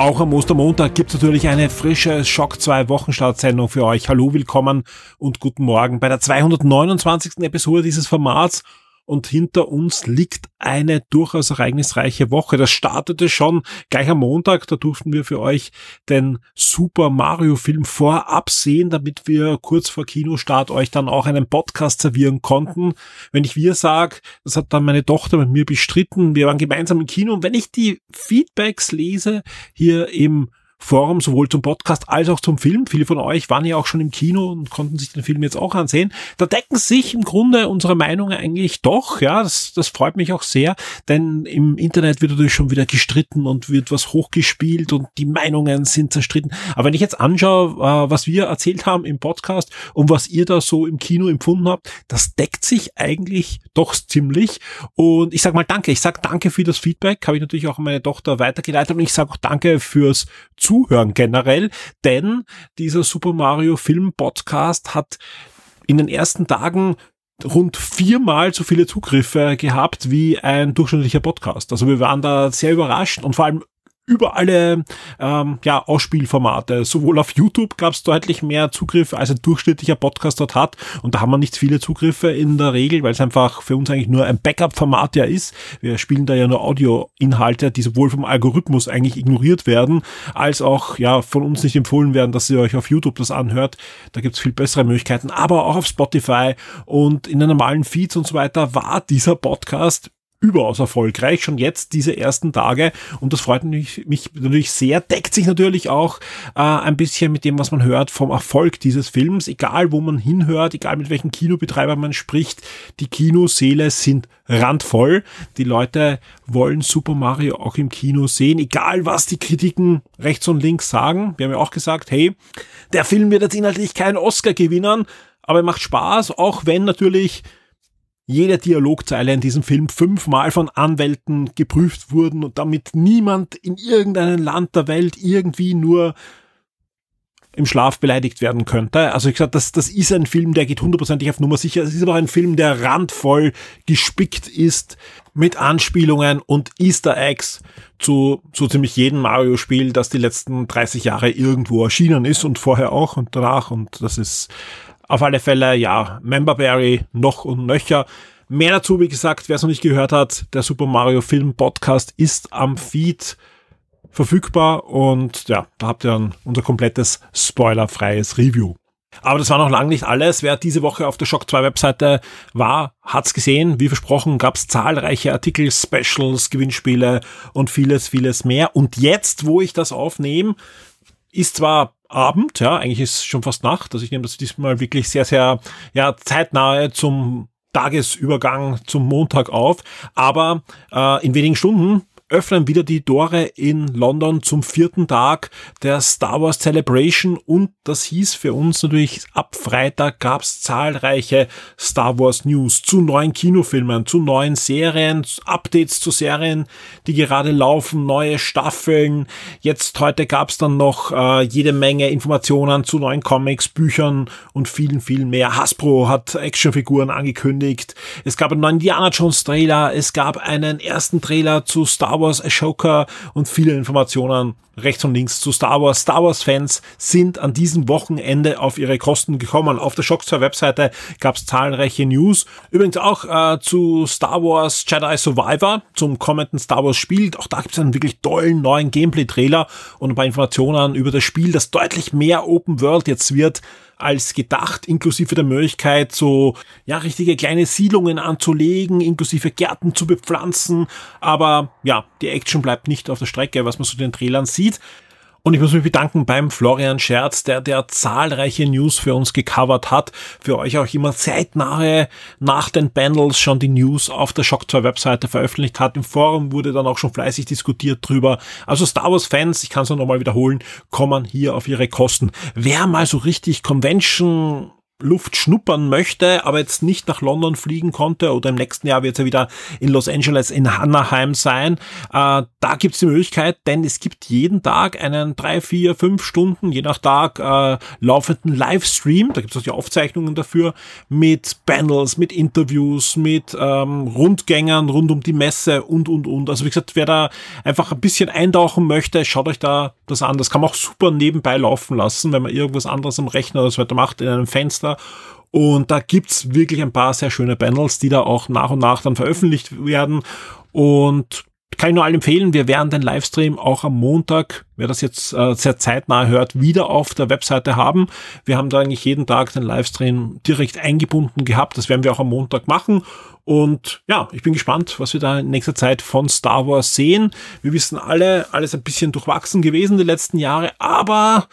Auch am Ostermontag gibt es natürlich eine frische Schock 2 Wochenstartsendung für euch. Hallo, willkommen und guten Morgen bei der 229. Episode dieses Formats und hinter uns liegt eine durchaus ereignisreiche Woche. Das startete schon gleich am Montag. Da durften wir für euch den Super Mario Film vorab sehen, damit wir kurz vor Kinostart euch dann auch einen Podcast servieren konnten. Wenn ich wir sage, das hat dann meine Tochter mit mir bestritten. Wir waren gemeinsam im Kino und wenn ich die Feedbacks lese hier im Forum, sowohl zum Podcast als auch zum Film. Viele von euch waren ja auch schon im Kino und konnten sich den Film jetzt auch ansehen. Da decken sich im Grunde unsere Meinungen eigentlich doch. Ja, das, das freut mich auch sehr, denn im Internet wird natürlich schon wieder gestritten und wird was hochgespielt und die Meinungen sind zerstritten. Aber wenn ich jetzt anschaue, äh, was wir erzählt haben im Podcast und was ihr da so im Kino empfunden habt, das deckt sich eigentlich doch ziemlich. Und ich sag mal danke. Ich sag danke für das Feedback. Habe ich natürlich auch an meine Tochter weitergeleitet und ich sage auch danke fürs Zuhören generell, denn dieser Super Mario Film Podcast hat in den ersten Tagen rund viermal so viele Zugriffe gehabt wie ein durchschnittlicher Podcast. Also wir waren da sehr überrascht und vor allem über alle ähm, ja, Ausspielformate. Sowohl auf YouTube gab es deutlich mehr Zugriffe, als ein durchschnittlicher Podcast dort hat. Und da haben wir nicht viele Zugriffe in der Regel, weil es einfach für uns eigentlich nur ein Backup-Format ja ist. Wir spielen da ja nur Audio-Inhalte, die sowohl vom Algorithmus eigentlich ignoriert werden, als auch ja von uns nicht empfohlen werden, dass ihr euch auf YouTube das anhört. Da gibt's viel bessere Möglichkeiten. Aber auch auf Spotify und in den normalen Feeds und so weiter war dieser Podcast überaus erfolgreich, schon jetzt diese ersten Tage. Und das freut mich, mich natürlich sehr, deckt sich natürlich auch äh, ein bisschen mit dem, was man hört vom Erfolg dieses Films. Egal, wo man hinhört, egal mit welchen Kinobetreiber man spricht, die Kinoseele sind randvoll. Die Leute wollen Super Mario auch im Kino sehen, egal was die Kritiken rechts und links sagen. Wir haben ja auch gesagt, hey, der Film wird jetzt inhaltlich keinen Oscar gewinnen, aber er macht Spaß, auch wenn natürlich jede Dialogzeile in diesem Film fünfmal von Anwälten geprüft wurden und damit niemand in irgendeinem Land der Welt irgendwie nur im Schlaf beleidigt werden könnte. Also ich sag, das, das ist ein Film, der geht hundertprozentig auf Nummer sicher. Es ist aber auch ein Film, der randvoll gespickt ist mit Anspielungen und Easter Eggs zu so ziemlich jedem Mario-Spiel, das die letzten 30 Jahre irgendwo erschienen ist und vorher auch und danach. Und das ist auf alle Fälle, ja, Memberberry noch und nöcher. Mehr dazu, wie gesagt, wer es noch nicht gehört hat, der Super Mario Film Podcast ist am Feed verfügbar und ja, da habt ihr dann unser komplettes spoilerfreies Review. Aber das war noch lange nicht alles. Wer diese Woche auf der Shock 2 Webseite war, hat's gesehen. Wie versprochen gab's zahlreiche Artikel, Specials, Gewinnspiele und vieles, vieles mehr. Und jetzt, wo ich das aufnehme, ist zwar Abend, ja, eigentlich ist schon fast Nacht, also ich nehme das diesmal wirklich sehr, sehr, ja, zeitnahe zum Tagesübergang zum Montag auf, aber äh, in wenigen Stunden öffnen wieder die Tore in London zum vierten Tag der Star Wars Celebration und das hieß für uns natürlich, ab Freitag gab's zahlreiche Star Wars News zu neuen Kinofilmen, zu neuen Serien, Updates zu Serien, die gerade laufen, neue Staffeln. Jetzt heute gab's dann noch äh, jede Menge Informationen zu neuen Comics, Büchern und vielen, vielen mehr. Hasbro hat Actionfiguren angekündigt. Es gab einen neuen Indiana Jones Trailer. Es gab einen ersten Trailer zu Star Wars Ashoka und viele Informationen rechts und links zu Star Wars. Star Wars Fans sind an diesem Wochenende auf ihre Kosten gekommen. Auf der Shock 2 Webseite gab es zahlreiche News. Übrigens auch äh, zu Star Wars Jedi Survivor, zum kommenden Star Wars Spiel. Auch da gibt es einen wirklich tollen neuen Gameplay-Trailer und ein paar Informationen über das Spiel, das deutlich mehr Open World jetzt wird als gedacht, inklusive der Möglichkeit, so ja richtige kleine Siedlungen anzulegen, inklusive Gärten zu bepflanzen. Aber ja, die Action bleibt nicht auf der Strecke, was man so den Trailern sieht. Und ich muss mich bedanken beim Florian Scherz, der der zahlreiche News für uns gecovert hat. Für euch auch immer zeitnahe nach den Bundles schon die News auf der Shock 2 Webseite veröffentlicht hat. Im Forum wurde dann auch schon fleißig diskutiert drüber. Also Star Wars Fans, ich kann es nochmal wiederholen, kommen hier auf ihre Kosten. Wer mal so richtig Convention Luft schnuppern möchte, aber jetzt nicht nach London fliegen konnte oder im nächsten Jahr wird ja wieder in Los Angeles in Anaheim sein, äh, da gibt es die Möglichkeit, denn es gibt jeden Tag einen drei, vier, fünf Stunden, je nach Tag, äh, laufenden Livestream, da gibt es auch die Aufzeichnungen dafür, mit Panels, mit Interviews, mit ähm, Rundgängern rund um die Messe und, und, und. Also wie gesagt, wer da einfach ein bisschen eintauchen möchte, schaut euch da das an. Das kann man auch super nebenbei laufen lassen, wenn man irgendwas anderes am Rechner oder so weiter macht, in einem Fenster. Und da gibt's wirklich ein paar sehr schöne Panels, die da auch nach und nach dann veröffentlicht werden. Und kann ich nur allen empfehlen, wir werden den Livestream auch am Montag, wer das jetzt äh, sehr zeitnah hört, wieder auf der Webseite haben. Wir haben da eigentlich jeden Tag den Livestream direkt eingebunden gehabt. Das werden wir auch am Montag machen. Und ja, ich bin gespannt, was wir da in nächster Zeit von Star Wars sehen. Wir wissen alle, alles ein bisschen durchwachsen gewesen die letzten Jahre, aber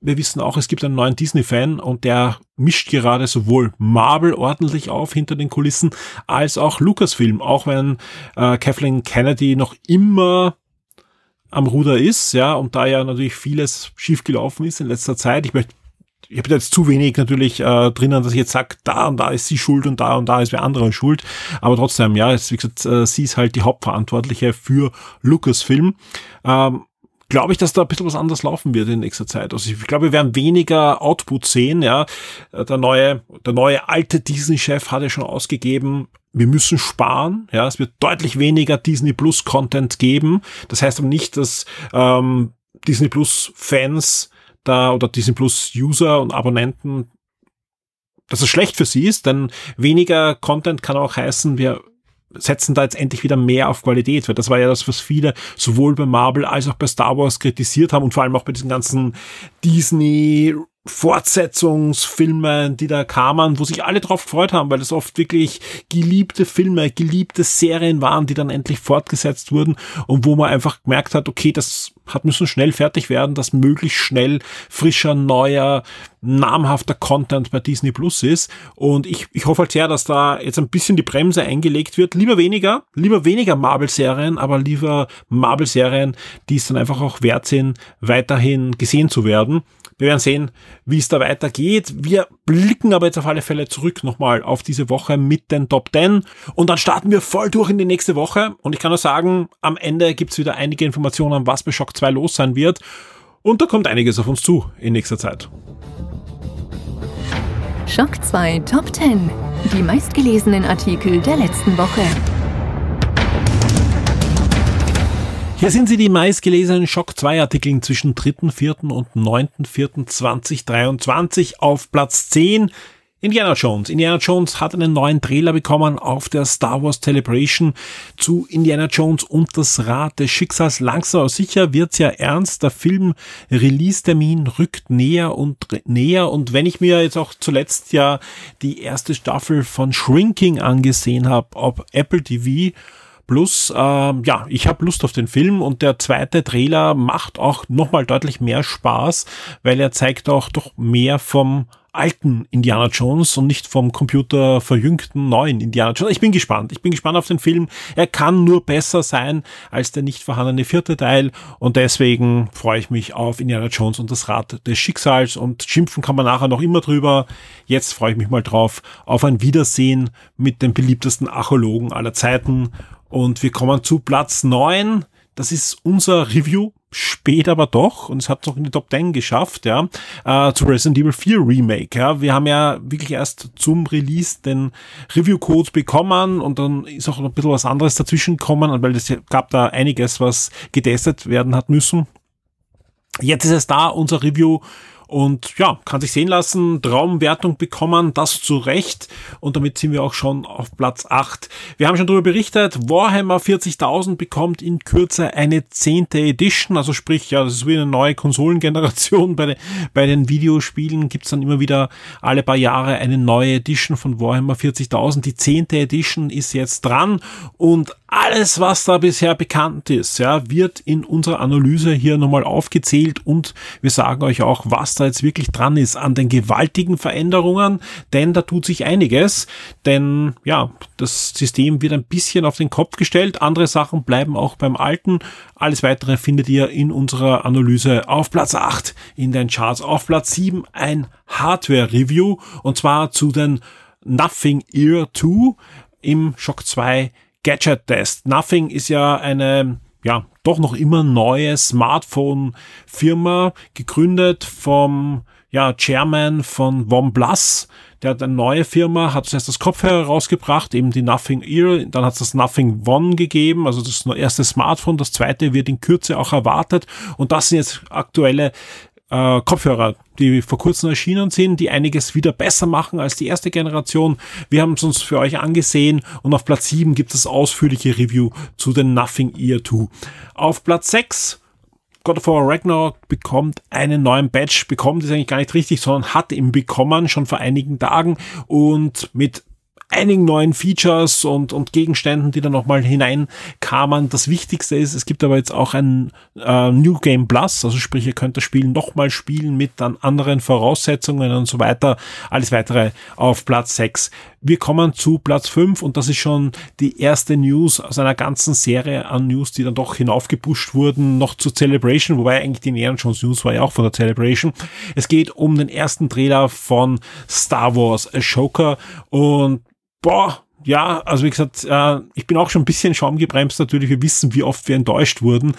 wir wissen auch, es gibt einen neuen Disney-Fan und der mischt gerade sowohl Marvel ordentlich auf hinter den Kulissen als auch Lucasfilm, auch wenn äh, Kathleen Kennedy noch immer am Ruder ist, ja, und da ja natürlich vieles schiefgelaufen ist in letzter Zeit. Ich möchte ich habe jetzt zu wenig natürlich äh, drinnen, dass ich jetzt sage, da und da ist sie schuld und da und da ist wer anderer schuld. Aber trotzdem, ja, ist, wie gesagt, äh, sie ist halt die Hauptverantwortliche für Lucasfilm. Ähm, glaube ich, dass da ein bisschen was anderes laufen wird in nächster Zeit. Also ich glaube, wir werden weniger Output sehen, ja. Der neue, der neue alte Disney-Chef hat ja schon ausgegeben, wir müssen sparen, ja. Es wird deutlich weniger Disney Plus Content geben. Das heißt aber nicht, dass ähm, Disney Plus Fans da oder Disney Plus User und Abonnenten dass es schlecht für sie ist, denn weniger Content kann auch heißen, wir setzen da jetzt endlich wieder mehr auf Qualität, weil das war ja das, was viele sowohl bei Marvel als auch bei Star Wars kritisiert haben und vor allem auch bei diesen ganzen Disney Fortsetzungsfilmen, die da kamen, wo sich alle drauf gefreut haben, weil das oft wirklich geliebte Filme, geliebte Serien waren, die dann endlich fortgesetzt wurden und wo man einfach gemerkt hat, okay, das hat müssen schnell fertig werden, dass möglichst schnell frischer, neuer, namhafter Content bei Disney Plus ist. Und ich, ich hoffe halt sehr, dass da jetzt ein bisschen die Bremse eingelegt wird. Lieber weniger, lieber weniger Marvel-Serien, aber lieber Marvel-Serien, die es dann einfach auch wert sind, weiterhin gesehen zu werden. Wir werden sehen, wie es da weitergeht. Wir blicken aber jetzt auf alle Fälle zurück nochmal auf diese Woche mit den Top 10 und dann starten wir voll durch in die nächste Woche und ich kann nur sagen, am Ende gibt's wieder einige Informationen, was bei Shock 2 los sein wird und da kommt einiges auf uns zu in nächster Zeit. Shock 2 Top 10. Die meistgelesenen Artikel der letzten Woche. Hier sind sie die meistgelesenen Shock 2 Artikel zwischen 3.4. und 9.4.2023 auf Platz 10. Indiana Jones. Indiana Jones hat einen neuen Trailer bekommen auf der Star Wars Celebration zu Indiana Jones und das Rad des Schicksals. Langsam aber sicher wird's ja ernst. Der Film Release-Termin rückt näher und näher. Und wenn ich mir jetzt auch zuletzt ja die erste Staffel von Shrinking angesehen habe, ob Apple TV, Plus, ähm, ja, ich habe Lust auf den Film und der zweite Trailer macht auch nochmal deutlich mehr Spaß, weil er zeigt auch doch mehr vom alten Indiana Jones und nicht vom Computer verjüngten neuen Indiana Jones. Ich bin gespannt. Ich bin gespannt auf den Film. Er kann nur besser sein als der nicht vorhandene vierte Teil und deswegen freue ich mich auf Indiana Jones und das Rad des Schicksals und schimpfen kann man nachher noch immer drüber. Jetzt freue ich mich mal drauf auf ein Wiedersehen mit dem beliebtesten Archäologen aller Zeiten und wir kommen zu Platz neun. Das ist unser Review spät aber doch und es hat noch in die Top 10 geschafft, ja, äh, zu Resident Evil 4 Remake, ja. Wir haben ja wirklich erst zum Release den Review-Code bekommen und dann ist auch noch ein bisschen was anderes dazwischen gekommen, weil es gab da einiges, was getestet werden hat müssen. Jetzt ist es da, unser Review und ja, kann sich sehen lassen, Traumwertung bekommen, das zu Recht. Und damit sind wir auch schon auf Platz 8. Wir haben schon darüber berichtet, Warhammer 40.000 bekommt in Kürze eine zehnte Edition, also sprich, ja, das ist wie eine neue Konsolengeneration, bei, den, bei den Videospielen gibt's dann immer wieder alle paar Jahre eine neue Edition von Warhammer 40.000, die zehnte Edition ist jetzt dran. Und Alles, was da bisher bekannt ist, ja, wird in unserer Analyse hier nochmal aufgezählt und wir sagen euch auch, was da jetzt wirklich dran ist an den gewaltigen Veränderungen, denn da tut sich einiges, denn ja, das System wird ein bisschen auf den Kopf gestellt, andere Sachen bleiben auch beim Alten. Alles weitere findet ihr in unserer Analyse auf Platz 8 in den Charts, auf Platz 7 ein Hardware-Review und zwar zu den Nothing Ear 2 im Shock 2 Gadget Test. Nothing ist ja eine ja, doch noch immer neue Smartphone-Firma, gegründet vom ja, Chairman von OnePlus. Der hat eine neue Firma, hat zuerst das Kopfhörer rausgebracht, eben die Nothing Ear, dann hat es das Nothing One gegeben, also das erste Smartphone, das zweite wird in Kürze auch erwartet und das sind jetzt aktuelle äh, Kopfhörer, die vor kurzem erschienen sind, die einiges wieder besser machen als die erste Generation. Wir haben es uns für euch angesehen und auf Platz 7 gibt es ausführliche Review zu den Nothing Ear 2. Auf Platz 6 God of War Ragnarok bekommt einen neuen Badge, bekommt ist eigentlich gar nicht richtig, sondern hat ihn bekommen schon vor einigen Tagen und mit einigen neuen Features und, und Gegenständen, die da nochmal hineinkamen. Das Wichtigste ist, es gibt aber jetzt auch ein äh, New Game Plus, also sprich, ihr könnt das Spiel nochmal spielen mit dann anderen Voraussetzungen und so weiter. Alles weitere auf Platz 6. Wir kommen zu Platz 5 und das ist schon die erste News aus einer ganzen Serie an News, die dann doch hinaufgepusht wurden, noch zur Celebration, wobei eigentlich die Nähern Jones News war ja auch von der Celebration. Es geht um den ersten Trailer von Star Wars Ashoka und boah, ja, also wie gesagt, äh, ich bin auch schon ein bisschen schaumgebremst natürlich. Wir wissen, wie oft wir enttäuscht wurden.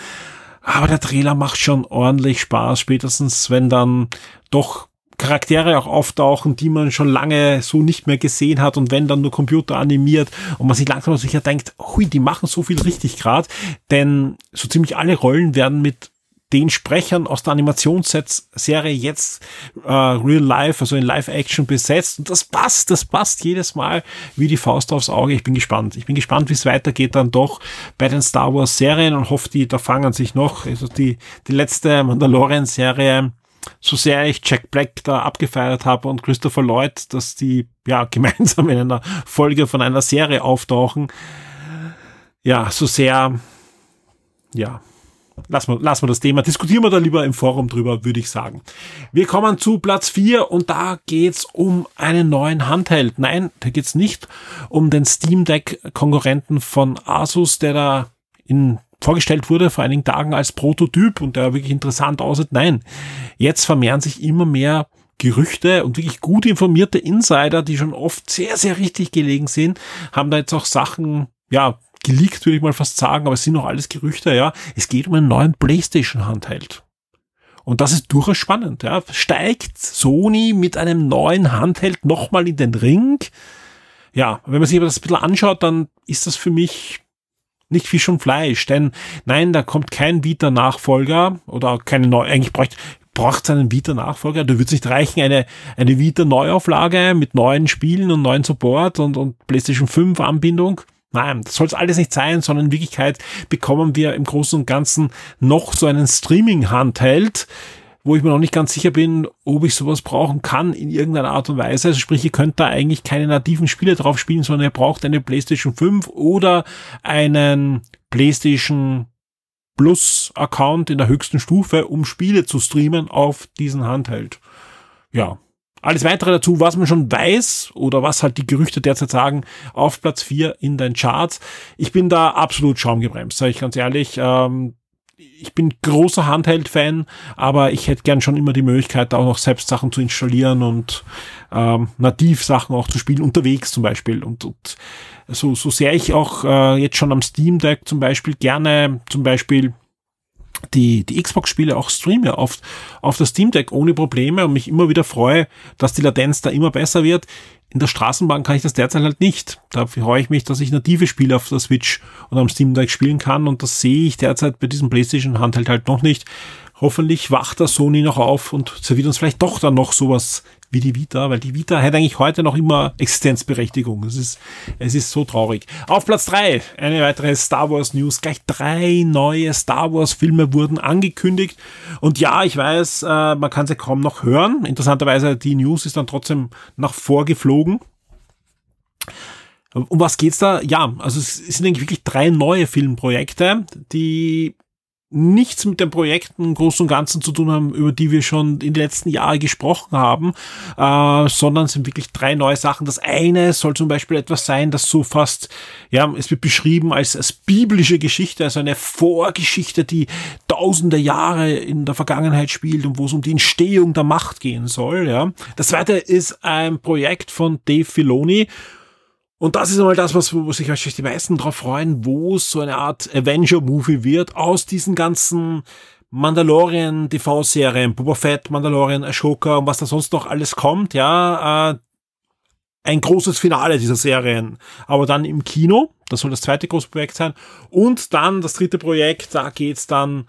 Aber der Trailer macht schon ordentlich Spaß, spätestens wenn dann doch Charaktere auch auftauchen, die man schon lange so nicht mehr gesehen hat und wenn dann nur Computer animiert und man sich langsam sicher denkt, hui, die machen so viel richtig gerade, denn so ziemlich alle Rollen werden mit den Sprechern aus der Animationsserie jetzt äh, real life, also in Live-Action besetzt. Und das passt, das passt jedes Mal wie die Faust aufs Auge. Ich bin gespannt. Ich bin gespannt, wie es weitergeht dann doch bei den Star Wars Serien und hoffe, die da fangen sich noch. Also die, die letzte Mandalorian-Serie, so sehr ich Jack Black da abgefeiert habe und Christopher Lloyd, dass die ja gemeinsam in einer Folge von einer Serie auftauchen. Ja, so sehr, ja, lassen wir, lassen wir das Thema. Diskutieren wir da lieber im Forum drüber, würde ich sagen. Wir kommen zu Platz 4 und da geht's um einen neuen Handheld. Nein, da geht's nicht um den Steam Deck Konkurrenten von Asus, der da in vorgestellt wurde vor einigen Tagen als Prototyp und der wirklich interessant aussieht. Nein, jetzt vermehren sich immer mehr Gerüchte und wirklich gut informierte Insider, die schon oft sehr, sehr richtig gelegen sind, haben da jetzt auch Sachen, ja, geleakt, würde ich mal fast sagen, aber es sind noch alles Gerüchte, ja. Es geht um einen neuen PlayStation-Handheld. Und das ist durchaus spannend, ja. Steigt Sony mit einem neuen Handheld nochmal in den Ring? Ja, wenn man sich aber das ein bisschen anschaut, dann ist das für mich nicht Fisch und Fleisch, denn nein, da kommt kein Vita-Nachfolger oder keine neue, eigentlich bräuchte, braucht es einen Vita-Nachfolger. Da wird es nicht reichen, eine, eine Vita-Neuauflage mit neuen Spielen und neuen Support und, und PlayStation 5 Anbindung. Nein, das soll es alles nicht sein, sondern in Wirklichkeit bekommen wir im Großen und Ganzen noch so einen Streaming-Handheld, wo ich mir noch nicht ganz sicher bin, ob ich sowas brauchen kann in irgendeiner Art und Weise. Also sprich, ihr könnt da eigentlich keine nativen Spiele drauf spielen, sondern ihr braucht eine PlayStation 5 oder einen PlayStation Plus Account in der höchsten Stufe, um Spiele zu streamen auf diesen Handheld. Ja, alles weitere dazu, was man schon weiß oder was halt die Gerüchte derzeit sagen, auf Platz 4 in den Charts. Ich bin da absolut schaumgebremst, sage ich ganz ehrlich. Ähm, ich bin großer Handheld-Fan, aber ich hätte gern schon immer die Möglichkeit, auch noch selbst Sachen zu installieren und ähm, nativ Sachen auch zu spielen, unterwegs zum Beispiel. Und, und so, so sehr ich auch äh, jetzt schon am Steam Deck zum Beispiel gerne zum Beispiel die, die Xbox-Spiele auch streame auf, auf das Steam Deck ohne Probleme und mich immer wieder freue, dass die Latenz da immer besser wird. In der Straßenbahn kann ich das derzeit halt nicht. Da freue ich mich, dass ich native Spiele auf der Switch und am Steam Deck spielen kann und das sehe ich derzeit bei diesem PlayStation Handheld halt noch nicht. Hoffentlich wacht der Sony noch auf und serviert uns vielleicht doch dann noch sowas wie die Vita, weil die Vita hat eigentlich heute noch immer Existenzberechtigung. Es ist, es ist so traurig. Auf Platz drei eine weitere Star Wars News. Gleich drei neue Star Wars Filme wurden angekündigt. Und ja, ich weiß, äh, man kann sie kaum noch hören. Interessanterweise, die News ist dann trotzdem nach vorgeflogen. Um was geht's da? Ja, also es sind eigentlich wirklich drei neue Filmprojekte, die nichts mit den Projekten im Großen und Ganzen zu tun haben, über die wir schon in den letzten Jahren gesprochen haben, äh, sondern sind wirklich drei neue Sachen. Das eine soll zum Beispiel etwas sein, das so fast, ja, es wird beschrieben als, als biblische Geschichte, also eine Vorgeschichte, die tausende Jahre in der Vergangenheit spielt und wo es um die Entstehung der Macht gehen soll. Ja. Das zweite ist ein Projekt von Dave Filoni, und das ist einmal das, was, wo sich wahrscheinlich die meisten drauf freuen, wo es so eine Art Avenger-Movie wird aus diesen ganzen Mandalorian TV-Serien, Boba Fett, Mandalorian, Ashoka und was da sonst noch alles kommt, ja, äh, ein großes Finale dieser Serien, aber dann im Kino, das soll das zweite große Projekt sein, und dann das dritte Projekt, da geht's dann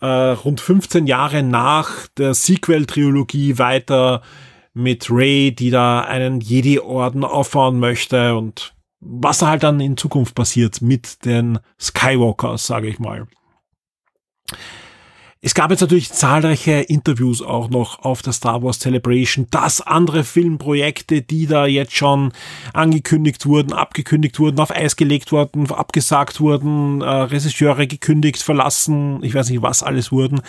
äh, rund 15 Jahre nach der Sequel-Trilogie weiter mit Ray, die da einen Jedi-Orden aufbauen möchte und was da halt dann in Zukunft passiert mit den Skywalkers, sage ich mal. Es gab jetzt natürlich zahlreiche Interviews auch noch auf der Star Wars Celebration, dass andere Filmprojekte, die da jetzt schon angekündigt wurden, abgekündigt wurden, auf Eis gelegt wurden, abgesagt wurden, äh, Regisseure gekündigt, verlassen, ich weiß nicht was alles wurden,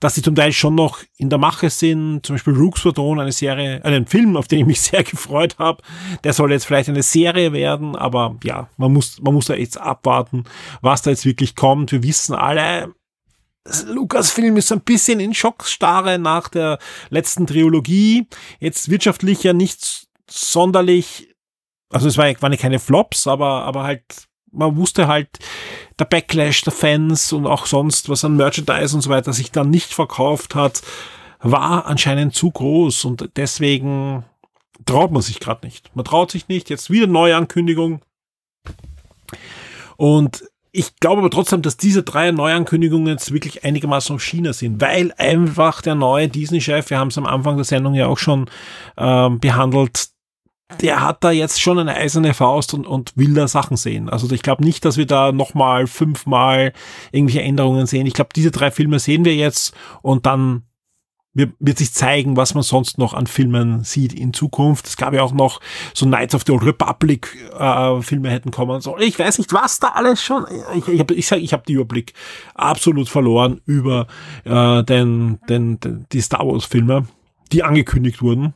dass die zum Teil schon noch in der Mache sind. Zum Beispiel Rooks Squadron, eine Serie, einen Film, auf den ich mich sehr gefreut habe. Der soll jetzt vielleicht eine Serie werden, aber ja, man muss, man muss da jetzt abwarten, was da jetzt wirklich kommt. Wir wissen alle, Lukas-Film ist ein bisschen in Schockstarre nach der letzten Trilogie. Jetzt wirtschaftlich ja nicht sonderlich, also es war, waren ja keine Flops, aber, aber halt, man wusste halt, der Backlash der Fans und auch sonst, was an Merchandise und so weiter sich dann nicht verkauft hat, war anscheinend zu groß und deswegen traut man sich gerade nicht. Man traut sich nicht. Jetzt wieder neue Ankündigung. Und ich glaube aber trotzdem, dass diese drei Neuankündigungen jetzt wirklich einigermaßen auf China sind, weil einfach der neue Disney-Chef, wir haben es am Anfang der Sendung ja auch schon ähm, behandelt, der hat da jetzt schon eine eiserne Faust und, und will da Sachen sehen. Also ich glaube nicht, dass wir da nochmal fünfmal irgendwelche Änderungen sehen. Ich glaube, diese drei Filme sehen wir jetzt und dann wird sich zeigen, was man sonst noch an Filmen sieht in Zukunft. Es gab ja auch noch so Knights of the Old Republic äh, Filme hätten kommen sollen. Ich weiß nicht, was da alles schon. Ich, ich, hab, ich sage, ich habe den Überblick absolut verloren über äh, den, den, den, die Star Wars Filme, die angekündigt wurden.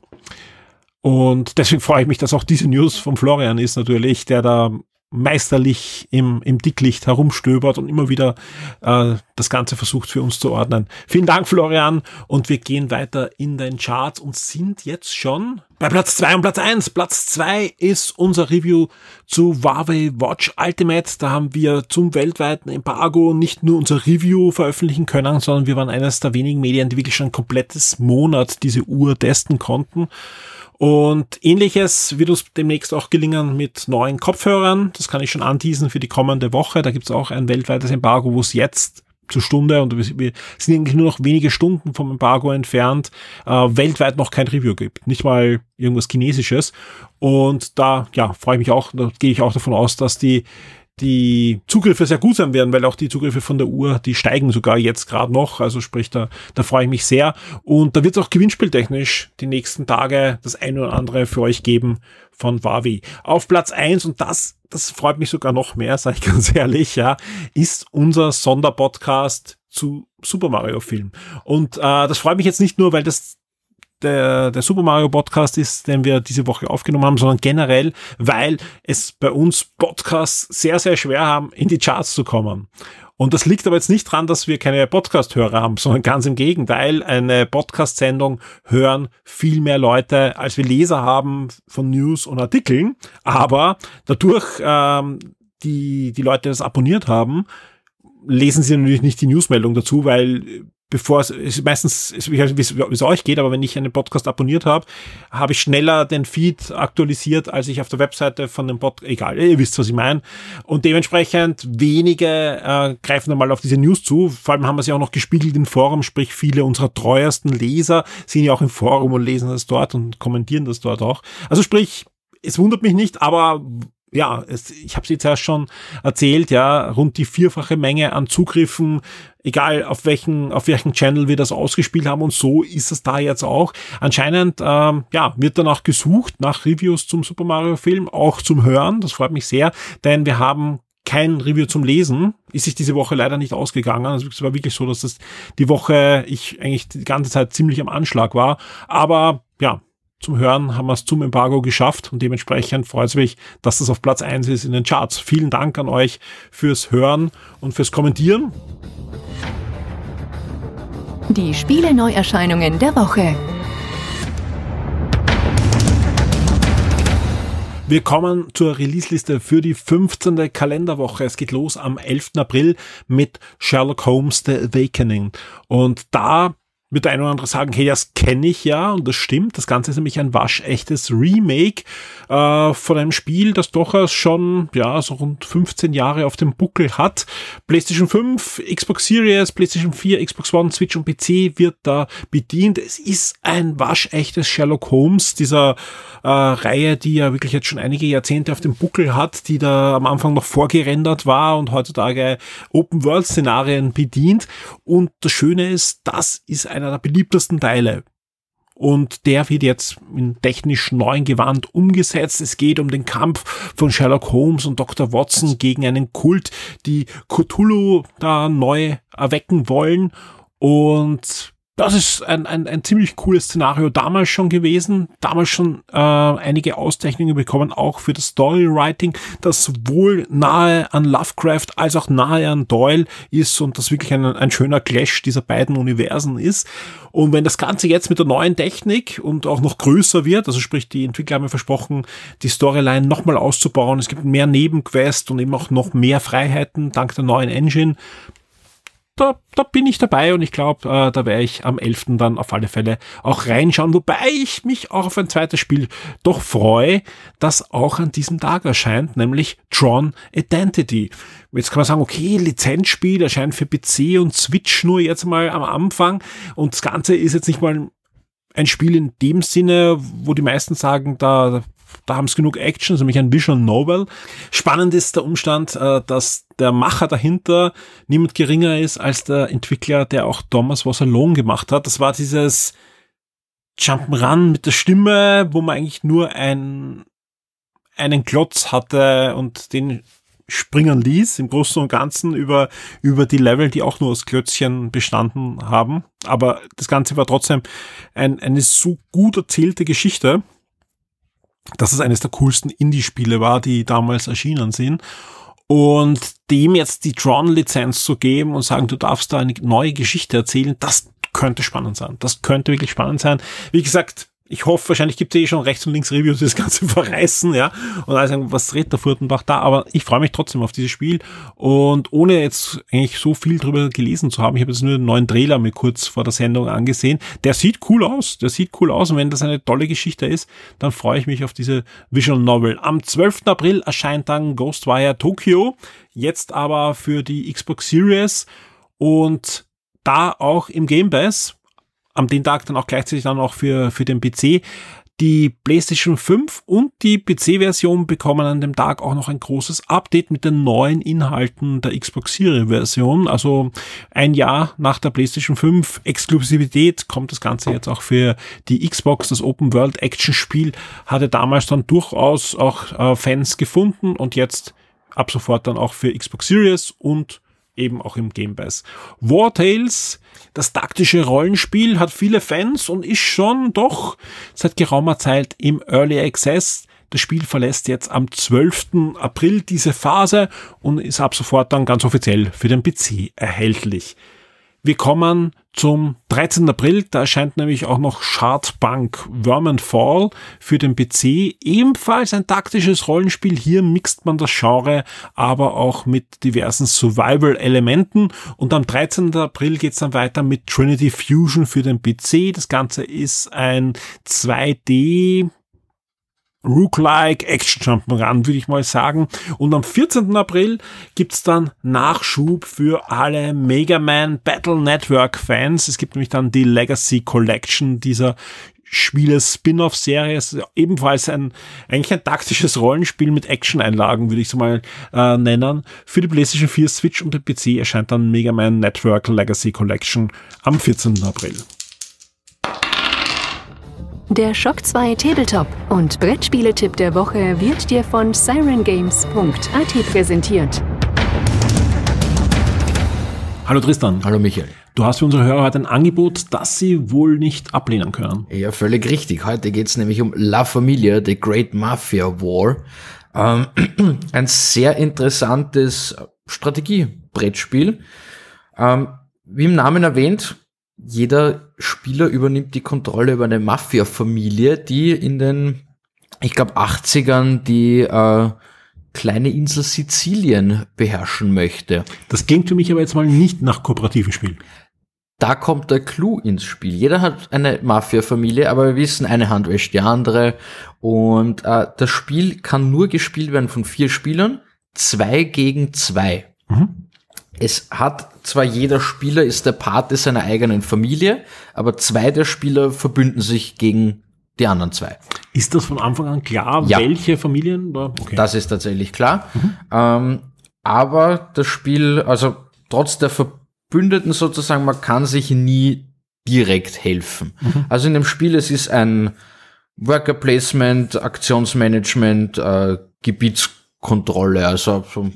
Und deswegen freue ich mich, dass auch diese News von Florian ist natürlich, der da meisterlich im, im Dicklicht herumstöbert und immer wieder äh, das Ganze versucht für uns zu ordnen. Vielen Dank, Florian, und wir gehen weiter in den Charts und sind jetzt schon bei Platz zwei und Platz eins. Platz zwei ist unser Review zu Huawei Watch Ultimate. Da haben wir zum weltweiten Embargo nicht nur unser Review veröffentlichen können, sondern wir waren eines der wenigen Medien, die wirklich schon ein komplettes Monat diese Uhr testen konnten. Und ähnliches wird uns demnächst auch gelingen mit neuen Kopfhörern. Das kann ich schon anteasen für die kommende Woche. Da gibt es auch ein weltweites Embargo, wo es jetzt zur Stunde und wir sind eigentlich nur noch wenige Stunden vom Embargo entfernt, äh, weltweit noch kein Review gibt. Nicht mal irgendwas Chinesisches. Und da, ja, freue ich mich auch, da gehe ich auch davon aus, dass die die Zugriffe sehr gut sein werden, weil auch die Zugriffe von der Uhr, die steigen sogar jetzt gerade noch. Also sprich, da, da freue ich mich sehr. Und da wird es auch gewinnspieltechnisch die nächsten Tage das eine oder andere für euch geben von Huawei. Auf Platz eins und das, das freut mich sogar noch mehr, sage ich ganz ehrlich, ja, ist unser Sonderpodcast zu Super Mario Film. Und äh, das freut mich jetzt nicht nur, weil das der, der Super Mario Podcast ist, den wir diese Woche aufgenommen haben, sondern generell, weil es bei uns Podcasts sehr, sehr schwer haben, in die Charts zu kommen. Und das liegt aber jetzt nicht dran, dass wir keine Podcast-Hörer haben, sondern ganz im Gegenteil. Eine Podcast-Sendung hören viel mehr Leute, als wir Leser haben von News und Artikeln. Aber dadurch, ähm, die, die Leute das abonniert haben, lesen sie natürlich nicht die Newsmeldung dazu, weil bevor es, es meistens, wie es euch geht, aber wenn ich einen Podcast abonniert habe, habe ich schneller den Feed aktualisiert, als ich auf der Webseite von dem Podcast, egal, ihr wisst, was ich meine. Und dementsprechend wenige äh, greifen dann mal auf diese News zu. Vor allem haben wir sie auch noch gespiegelt im Forum, sprich viele unserer treuesten Leser sind ja auch im Forum und lesen das dort und kommentieren das dort auch. Also sprich, es wundert mich nicht, aber ja, es, ich habe es jetzt erst schon erzählt, ja, rund die vierfache Menge an Zugriffen, egal auf welchen, auf welchen Channel wir das ausgespielt haben und so ist es da jetzt auch. Anscheinend, ähm, ja, wird danach gesucht, nach Reviews zum Super Mario Film, auch zum Hören, das freut mich sehr, denn wir haben kein Review zum Lesen. Ist sich diese Woche leider nicht ausgegangen. Also es war wirklich so, dass das die Woche ich eigentlich die ganze Zeit ziemlich am Anschlag war. Aber ja, zum Hören haben wir es zum Embargo geschafft und dementsprechend freut es mich, dass das auf Platz eins ist in den Charts. Vielen Dank an euch fürs Hören und fürs Kommentieren. Die Spiele Neuerscheinungen der Woche. Wir kommen zur Release-Liste für die 15. Kalenderwoche. Es geht los am 11. April mit Sherlock Holmes The Awakening. Und da wird der eine oder andere sagen, hey, das kenne ich ja und das stimmt. Das Ganze ist nämlich ein waschechtes Remake äh, von einem Spiel, das durchaus schon ja so rund 15 Jahre auf dem Buckel hat. PlayStation 5, Xbox Series, PlayStation 4, Xbox One, Switch und PC wird da bedient. Es ist ein waschechtes Sherlock Holmes dieser äh, Reihe, die ja wirklich jetzt schon einige Jahrzehnte auf dem Buckel hat, die da am Anfang noch vorgerendert war und heutzutage Open-World-Szenarien bedient. Und das Schöne ist, das ist einer der beliebtesten Teile. Und der wird jetzt in technisch neuen Gewand umgesetzt. Es geht um den Kampf von Sherlock Holmes und Dr. Watson gegen einen Kult, die Cthulhu da neu erwecken wollen. Und das ist ein, ein, ein ziemlich cooles Szenario damals schon gewesen, damals schon äh, einige Auszeichnungen bekommen, auch für das Storywriting, das sowohl nahe an Lovecraft als auch nahe an Doyle ist und das wirklich ein, ein schöner Clash dieser beiden Universen ist. Und wenn das Ganze jetzt mit der neuen Technik und auch noch größer wird, also sprich die Entwickler haben mir versprochen, die Storyline nochmal auszubauen, es gibt mehr Nebenquests und eben auch noch mehr Freiheiten dank der neuen Engine, da, da bin ich dabei und ich glaube, äh, da werde ich am 11. dann auf alle Fälle auch reinschauen, wobei ich mich auch auf ein zweites Spiel doch freue, das auch an diesem Tag erscheint, nämlich Tron Identity. Jetzt kann man sagen, okay, Lizenzspiel erscheint für PC und Switch nur jetzt mal am Anfang und das Ganze ist jetzt nicht mal ein Spiel in dem Sinne, wo die meisten sagen, da da haben es genug Action, nämlich ein Visual Novel. Spannend ist der Umstand, äh, dass der Macher dahinter niemand geringer ist als der Entwickler, der auch Thomas Was Alone gemacht hat. Das war dieses Jump'n'Run mit der Stimme, wo man eigentlich nur ein, einen Klotz hatte und den springen ließ, im Großen und Ganzen über, über die Level, die auch nur aus Klötzchen bestanden haben. Aber das Ganze war trotzdem ein, eine so gut erzählte Geschichte, dass es eines der coolsten Indie-Spiele war, die damals erschienen sind. Und dem jetzt die Tron-Lizenz zu geben und sagen, du darfst da eine neue Geschichte erzählen, das könnte spannend sein. Das könnte wirklich spannend sein. Wie gesagt, ich hoffe, wahrscheinlich gibt es eh schon rechts und links Reviews, die das Ganze verreißen, ja. Und alle sagen, was dreht der Furtenbach da? Aber ich freue mich trotzdem auf dieses Spiel. Und ohne jetzt eigentlich so viel drüber gelesen zu haben, ich habe jetzt nur den neuen Trailer mir kurz vor der Sendung angesehen. Der sieht cool aus. Der sieht cool aus. Und wenn das eine tolle Geschichte ist, dann freue ich mich auf diese Visual Novel. Am 12. April erscheint dann Ghostwire Tokyo. Jetzt aber für die Xbox Series. Und da auch im Game Pass am den Tag dann auch gleichzeitig dann auch für, für den PC. Die PlayStation 5 und die PC-Version bekommen an dem Tag auch noch ein großes Update mit den neuen Inhalten der Xbox Series-Version. Also ein Jahr nach der PlayStation 5 Exklusivität kommt das Ganze jetzt auch für die Xbox. Das Open World Action Spiel hatte damals dann durchaus auch äh, Fans gefunden und jetzt ab sofort dann auch für Xbox Series und eben auch im Game Pass. War Tales, das taktische Rollenspiel, hat viele Fans und ist schon doch seit geraumer Zeit im Early Access. Das Spiel verlässt jetzt am 12. April diese Phase und ist ab sofort dann ganz offiziell für den PC erhältlich. Wir kommen zum 13. April, da erscheint nämlich auch noch Shardbank Verminfall für den PC. Ebenfalls ein taktisches Rollenspiel. Hier mixt man das Genre aber auch mit diversen Survival-Elementen. Und am 13. April geht's dann weiter mit Trinity Fusion für den PC. Das Ganze ist ein 2D Rook-like Action Jump'n'Run, würde ich mal sagen. Und am 14. April gibt's dann Nachschub für alle Mega Man Battle Network Fans. Es gibt nämlich dann die Legacy Collection dieser Spiele-Spin-off-Serie. Es ist ebenfalls ein, eigentlich ein taktisches Rollenspiel mit Action-Einlagen, würde ich so mal äh, nennen. Für die PlayStation 4, Switch und den PC erscheint dann Mega Man Network Legacy Collection am 14. April. Der Shock 2 Tabletop und Brettspieletipp der Woche wird dir von sirengames.at präsentiert. Hallo Tristan. Hallo Michael. Du hast für unsere Hörer heute ein Angebot, das sie wohl nicht ablehnen können. Ja, völlig richtig. Heute geht's nämlich um La Familia, The Great Mafia War. Ähm, ein sehr interessantes Strategiebrettspiel. Ähm, wie im Namen erwähnt, jeder Spieler übernimmt die Kontrolle über eine Mafia-Familie, die in den, ich glaube, 80ern die äh, kleine Insel Sizilien beherrschen möchte. Das klingt für mich aber jetzt mal nicht nach kooperativen Spielen. Da kommt der Clou ins Spiel. Jeder hat eine Mafia-Familie, aber wir wissen, eine Hand wäscht die andere. Und äh, das Spiel kann nur gespielt werden von vier Spielern, zwei gegen zwei. Mhm. Es hat zwar jeder Spieler ist der Pate seiner eigenen Familie, aber zwei der Spieler verbünden sich gegen die anderen zwei. Ist das von Anfang an klar, Ja. welche Familien? Okay. Das ist tatsächlich klar. Ähm, aber das Spiel, also trotz der Verbündeten sozusagen, man kann sich nie direkt helfen. Also in dem Spiel, es ist ein Worker Placement, Aktionsmanagement, äh, Gebietskontrolle, also so